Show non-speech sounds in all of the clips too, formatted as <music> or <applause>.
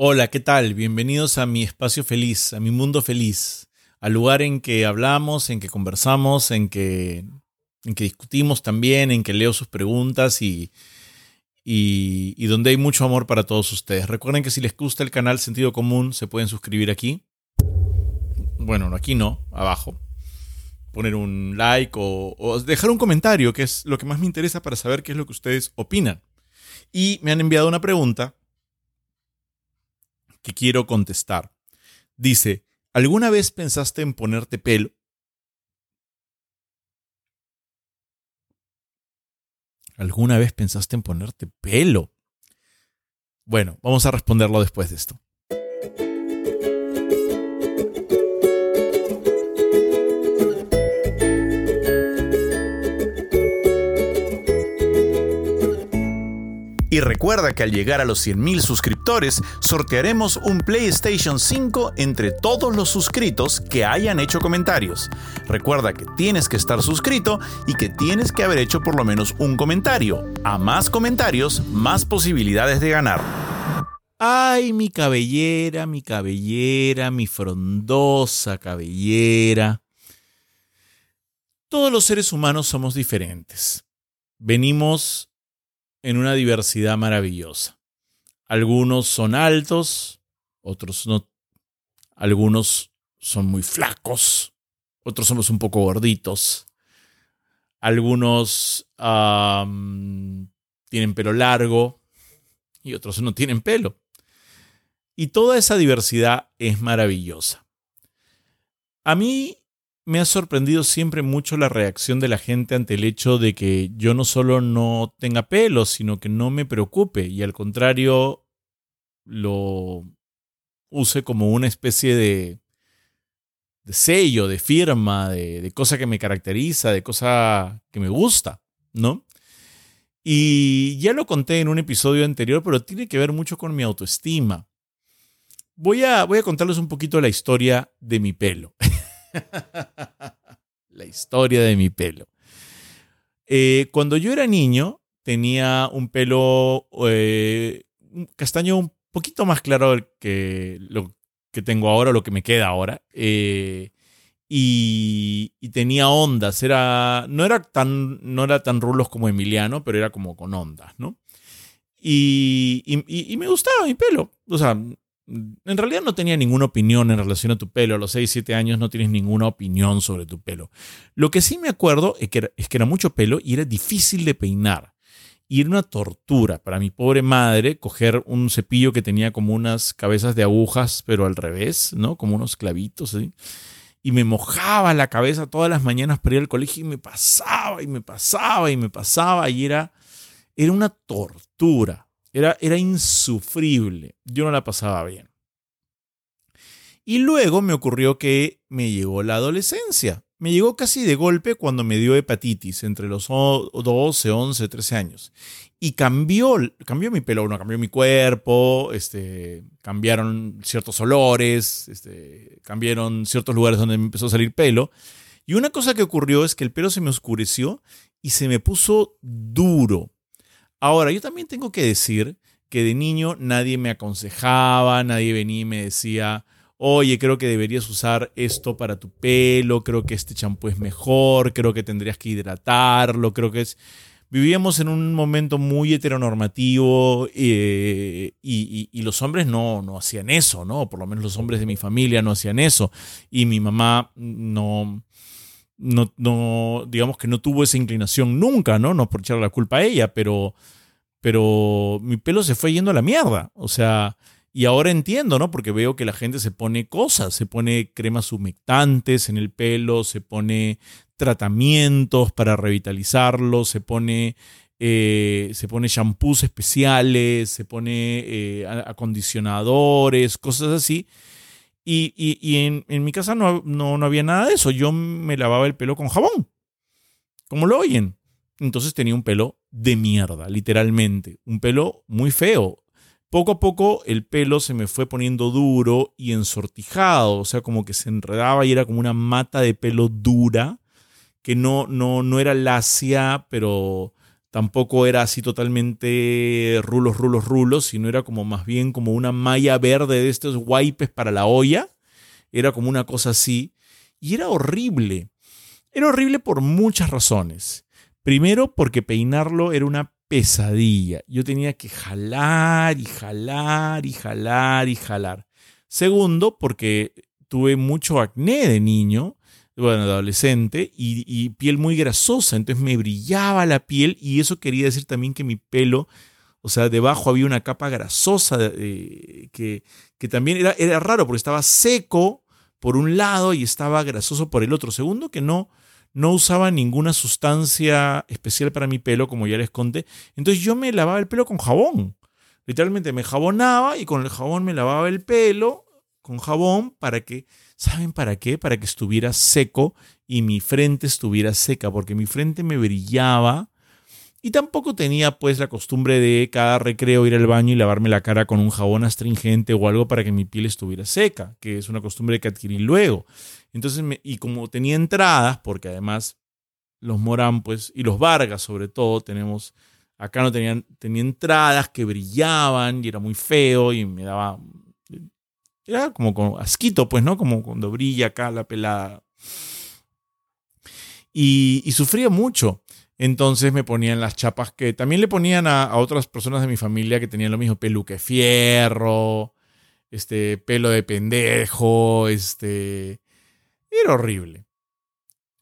Hola, ¿qué tal? Bienvenidos a mi espacio feliz, a mi mundo feliz, al lugar en que hablamos, en que conversamos, en que, en que discutimos también, en que leo sus preguntas y, y, donde hay mucho amor para todos ustedes. Recuerden que si les gusta el canal Sentido Común, se pueden suscribir aquí. Bueno, aquí no, abajo. Poner un like o, o dejar un comentario, que es lo que más me interesa para saber qué es lo que ustedes opinan. Y me han enviado una pregunta que quiero contestar. Dice, ¿alguna vez pensaste en ponerte pelo? ¿Alguna vez pensaste en ponerte pelo? Bueno, vamos a responderlo después de esto. Y recuerda que al llegar a los 100.000 suscriptores, sortearemos un PlayStation 5 entre todos los suscritos que hayan hecho comentarios. Recuerda que tienes que estar suscrito y que tienes que haber hecho por lo menos un comentario. A más comentarios, más posibilidades de ganar. Ay, mi cabellera, mi cabellera, mi frondosa cabellera. Todos los seres humanos somos diferentes. Venimos en una diversidad maravillosa. Algunos son altos, otros no. Algunos son muy flacos, otros somos un poco gorditos. Algunos tienen pelo largo y otros no tienen pelo. Y toda esa diversidad es maravillosa. A mí me ha sorprendido siempre mucho la reacción de la gente ante el hecho de que yo no solo no tenga pelo, sino que no me preocupe y al contrario lo use como una especie de, sello, de firma, de, de, cosa que me caracteriza, de cosa que me gusta, ¿no? Y ya lo conté en un episodio anterior, pero tiene que ver mucho con mi autoestima. Voy a, voy a contarles un poquito la historia de mi pelo. <laughs> <laughs> La historia de mi pelo. Eh, cuando yo era niño, tenía un pelo eh, castaño un poquito más claro que lo que tengo ahora, lo que me queda ahora. Eh, y, y, tenía ondas. Era, no, era tan, no era tan rulos como Emiliano, pero era como con ondas, ¿no? Y, y, y, me gustaba mi pelo. O sea, en realidad no tenía ninguna opinión en relación a tu pelo. A los 6, 7 años no tienes ninguna opinión sobre tu pelo. Lo que sí me acuerdo es que, era, es que era mucho pelo y era difícil de peinar. Y era una tortura para mi pobre madre coger un cepillo que tenía como unas cabezas de agujas, pero al revés, ¿no? Como unos clavitos, ¿sí? Y me mojaba la cabeza todas las mañanas para ir al colegio y me pasaba y me pasaba y me pasaba y era, era una tortura. Era, era insufrible. Yo no la pasaba bien. Y luego me ocurrió que me llegó la adolescencia. Me llegó casi de golpe cuando me dio hepatitis, entre los 12, 11, 13 años. Y cambió, cambió mi pelo, no, cambió mi cuerpo, este, cambiaron ciertos olores, este, cambiaron ciertos lugares donde me empezó a salir pelo. Y una cosa que ocurrió es que el pelo se me oscureció y se me puso duro. Ahora, yo también tengo que decir que de niño nadie me aconsejaba, nadie venía y me decía, oye, creo que deberías usar esto para tu pelo, creo que este champú es mejor, creo que tendrías que hidratarlo, creo que es... Vivíamos en un momento muy heteronormativo eh, y, y, y, los hombres no, no hacían eso, ¿no? Por lo menos los hombres de mi familia no hacían eso. Y mi mamá no, no, no, digamos que no tuvo esa inclinación nunca, ¿no? No por echarle la culpa a ella, pero, pero mi pelo se fue yendo a la mierda. O sea, y ahora entiendo, ¿no? Porque veo que la gente se pone cosas, se pone cremas humectantes en el pelo, se pone tratamientos para revitalizarlo, se pone, eh, se pone shampoos especiales, se pone eh, acondicionadores, cosas así. Y, y, y en, en, mi casa no, no, no, había nada de eso. Yo me lavaba el pelo con jabón, como lo oyen. Entonces tenía un pelo de mierda, literalmente. Un pelo muy feo. Poco a poco el pelo se me fue poniendo duro y ensortijado, o sea, como que se enredaba y era como una mata de pelo dura, que no, no, no era lacia, pero tampoco era así totalmente rulos, rulos, rulos, sino era como más bien como una malla verde de estos wipes para la olla. Era como una cosa así. Y era horrible. Era horrible por muchas razones. Primero porque peinarlo era una pesadilla. Yo tenía que jalar y jalar y jalar y jalar. Segundo, porque tuve mucho acné de niño, bueno, adolescente, y, piel muy grasosa, entonces me brillaba la piel y eso quería decir también que mi pelo, o sea, debajo había una capa grasosa que, que también era, era raro porque estaba seco por un lado y estaba grasoso por el otro. Segundo, que no, no usaba ninguna sustancia especial para mi pelo, como ya les conté. Entonces yo me lavaba el pelo con jabón. Literalmente me jabonaba y con el jabón me lavaba el pelo con jabón para que, ¿saben para qué? Para que estuviera seco y mi frente estuviera seca, porque mi frente me brillaba y tampoco tenía pues la costumbre de cada recreo ir al baño y lavarme la cara con un jabón astringente o algo para que mi piel estuviera seca, que es una costumbre que adquirí luego. Entonces, y como tenía entradas, porque además los Morán pues y los Vargas sobre todo tenemos Acá no tenían, tenía entradas que brillaban y era muy feo y me daba. Era como, como asquito, pues, ¿no? Como cuando brilla acá la pelada. Y, sufría mucho. Entonces me ponían las chapas que también le ponían a, otras personas de mi familia que tenían lo mismo, peluque fierro, este, pelo de pendejo, este. Era horrible.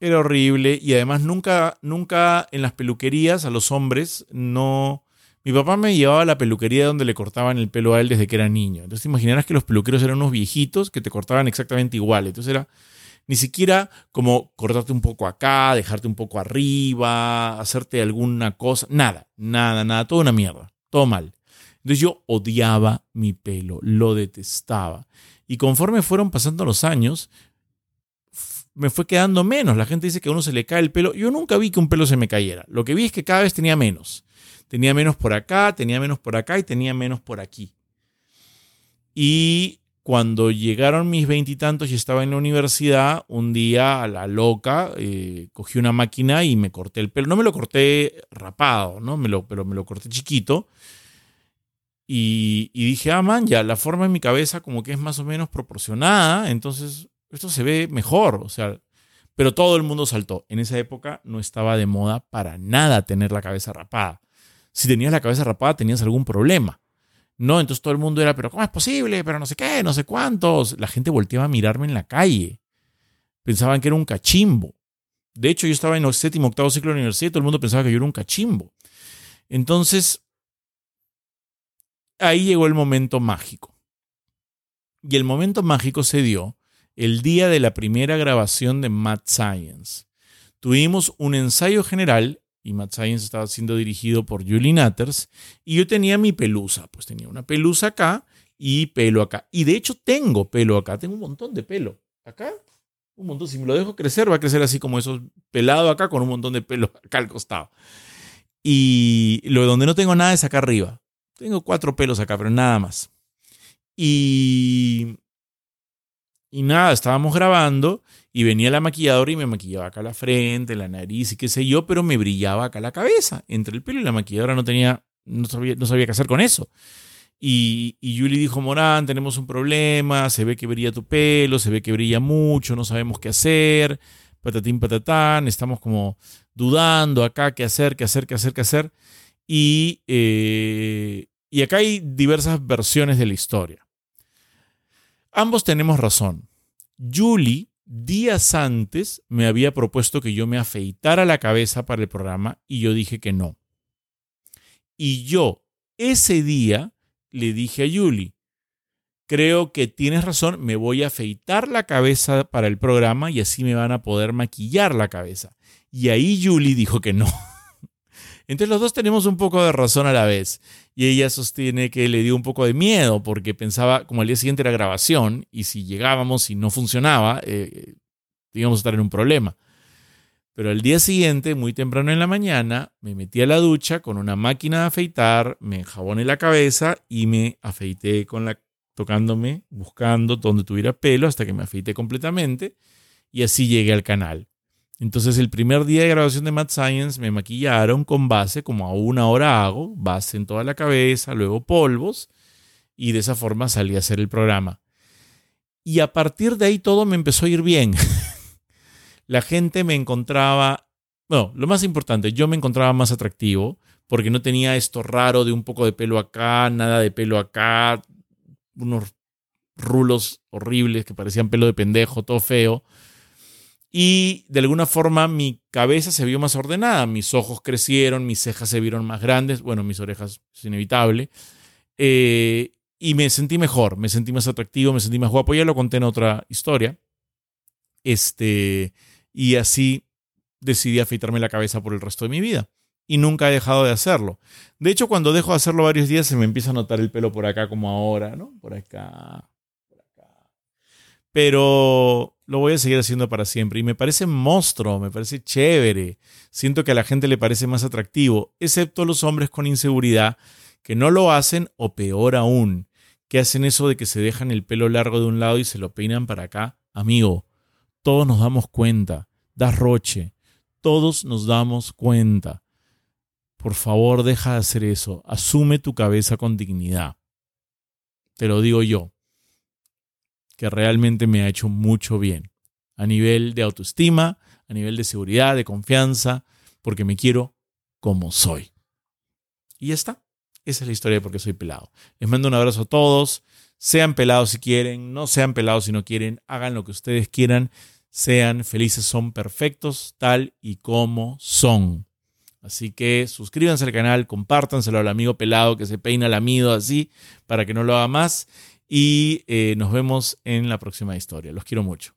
Era horrible y además nunca, nunca en las peluquerías a los hombres no... Mi papá me llevaba a la peluquería donde le cortaban el pelo a él desde que era niño. Entonces te imaginarás que los peluqueros eran unos viejitos que te cortaban exactamente igual. Entonces era ni siquiera como cortarte un poco acá, dejarte un poco arriba, hacerte alguna cosa. Nada, nada, nada. Todo una mierda. Todo mal. Entonces yo odiaba mi pelo, lo detestaba. Y conforme fueron pasando los años, me fue quedando menos. La gente dice que a uno se le cae el pelo. Yo nunca vi que un pelo se me cayera. Lo que vi es que cada vez tenía menos. Tenía menos por acá, tenía menos por acá y tenía menos por aquí. Y cuando llegaron mis veintitantos y, estaba en la universidad, un día a la loca eh, cogí una máquina y me corté el pelo. No me lo corté rapado, ¿no? Me lo, pero me lo corté chiquito. Y, y dije, ah, man, ya la forma en mi cabeza como que es más o menos proporcionada. Entonces esto se ve mejor, o sea, pero todo el mundo saltó. En esa época no estaba de moda para nada tener la cabeza rapada. Si tenías la cabeza rapada tenías algún problema. No, entonces todo el mundo era, pero ¿cómo es posible? Pero no sé qué, no sé cuántos. La gente volteaba a mirarme en la calle. Pensaban que era un cachimbo. De hecho, yo estaba en el séptimo, octavo ciclo de la universidad y todo el mundo pensaba que yo era un cachimbo. Entonces, ahí llegó el momento mágico. Y el momento mágico se dio el día de la primera grabación de Mad Science. Tuvimos un ensayo general y Mad Science estaba siendo dirigido por Julie Natters y yo tenía mi pelusa, pues tenía una pelusa acá y pelo acá. Y de hecho tengo pelo acá, tengo un montón de pelo. Acá, un montón. Si me lo dejo crecer, va a crecer así como eso, pelado acá con un montón de pelo <laughs> acá al costado. Y lo donde no tengo nada es acá arriba. Tengo cuatro pelos acá, pero nada más. Y y nada, estábamos grabando y venía la maquilladora y me maquillaba acá la frente, la nariz y qué sé yo, pero me brillaba acá la cabeza, entre el pelo y la maquilladora no tenía, no sabía, no sabía qué hacer con eso. Y, y Julie dijo, Morán, tenemos un problema, se ve que brilla tu pelo, se ve que brilla mucho, no sabemos qué hacer, patatín, patatán, estamos como dudando acá qué hacer, qué hacer, qué hacer, qué hacer. Y, eh, y acá hay diversas versiones de la historia. Ambos tenemos razón. Julie, días antes, me había propuesto que yo me afeitara la cabeza para el programa y yo dije que no. Y yo, ese día, le dije a Julie, creo que tienes razón, me voy a afeitar la cabeza para el programa y así me van a poder maquillar la cabeza. Y ahí Julie dijo que no. <laughs> Entonces los dos tenemos un poco de razón a la vez. Y ella sostiene que le dio un poco de miedo porque pensaba, como al día siguiente era grabación, y si llegábamos y no funcionaba, eh, íbamos a estar en un problema. Pero al día siguiente, muy temprano en la mañana, me metí a la ducha con una máquina de afeitar, me enjaboné la cabeza y me afeité con la tocándome, buscando donde tuviera pelo hasta que me afeité completamente y así llegué al canal. Entonces el primer día de grabación de Mad Science me maquillaron con base, como a una hora hago, base en toda la cabeza, luego polvos, y de esa forma salí a hacer el programa. Y a partir de ahí todo me empezó a ir bien. <laughs> la gente me encontraba, no, lo más importante, yo me encontraba más atractivo porque no tenía esto raro de un poco de pelo acá, nada de pelo acá, unos rulos horribles que parecían pelo de pendejo, todo feo. Y de alguna forma mi cabeza se vio más ordenada, mis ojos crecieron, mis cejas se vieron más grandes, bueno, mis orejas es inevitable. Eh, y me sentí mejor, me sentí más atractivo, me sentí más guapo. Ya lo conté en otra historia. Este, y así decidí afeitarme la cabeza por el resto de mi vida. Y nunca he dejado de hacerlo. De hecho, cuando dejo de hacerlo varios días, se me empieza a notar el pelo por acá como ahora, ¿no? Por acá. Pero lo voy a seguir haciendo para siempre. Y me parece monstruo, me parece chévere. Siento que a la gente le parece más atractivo, excepto los hombres con inseguridad que no lo hacen o peor aún, que hacen eso de que se dejan el pelo largo de un lado y se lo peinan para acá. Amigo, todos nos damos cuenta, das roche, todos nos damos cuenta. Por favor, deja de hacer eso, asume tu cabeza con dignidad. Te lo digo yo, que realmente me ha hecho mucho bien, a nivel de autoestima, a nivel de seguridad, de confianza, porque me quiero como soy. Y ya está. Esa es la historia de por qué soy pelado. Les mando un abrazo a todos. Sean pelados si quieren, no sean pelados si no quieren, hagan lo que ustedes quieran, sean felices, son perfectos tal y como son. Así que suscríbanse al canal, compártanselo al amigo pelado que se peina el amido así para que no lo haga más y eh, nos vemos en la próxima historia. Los quiero mucho.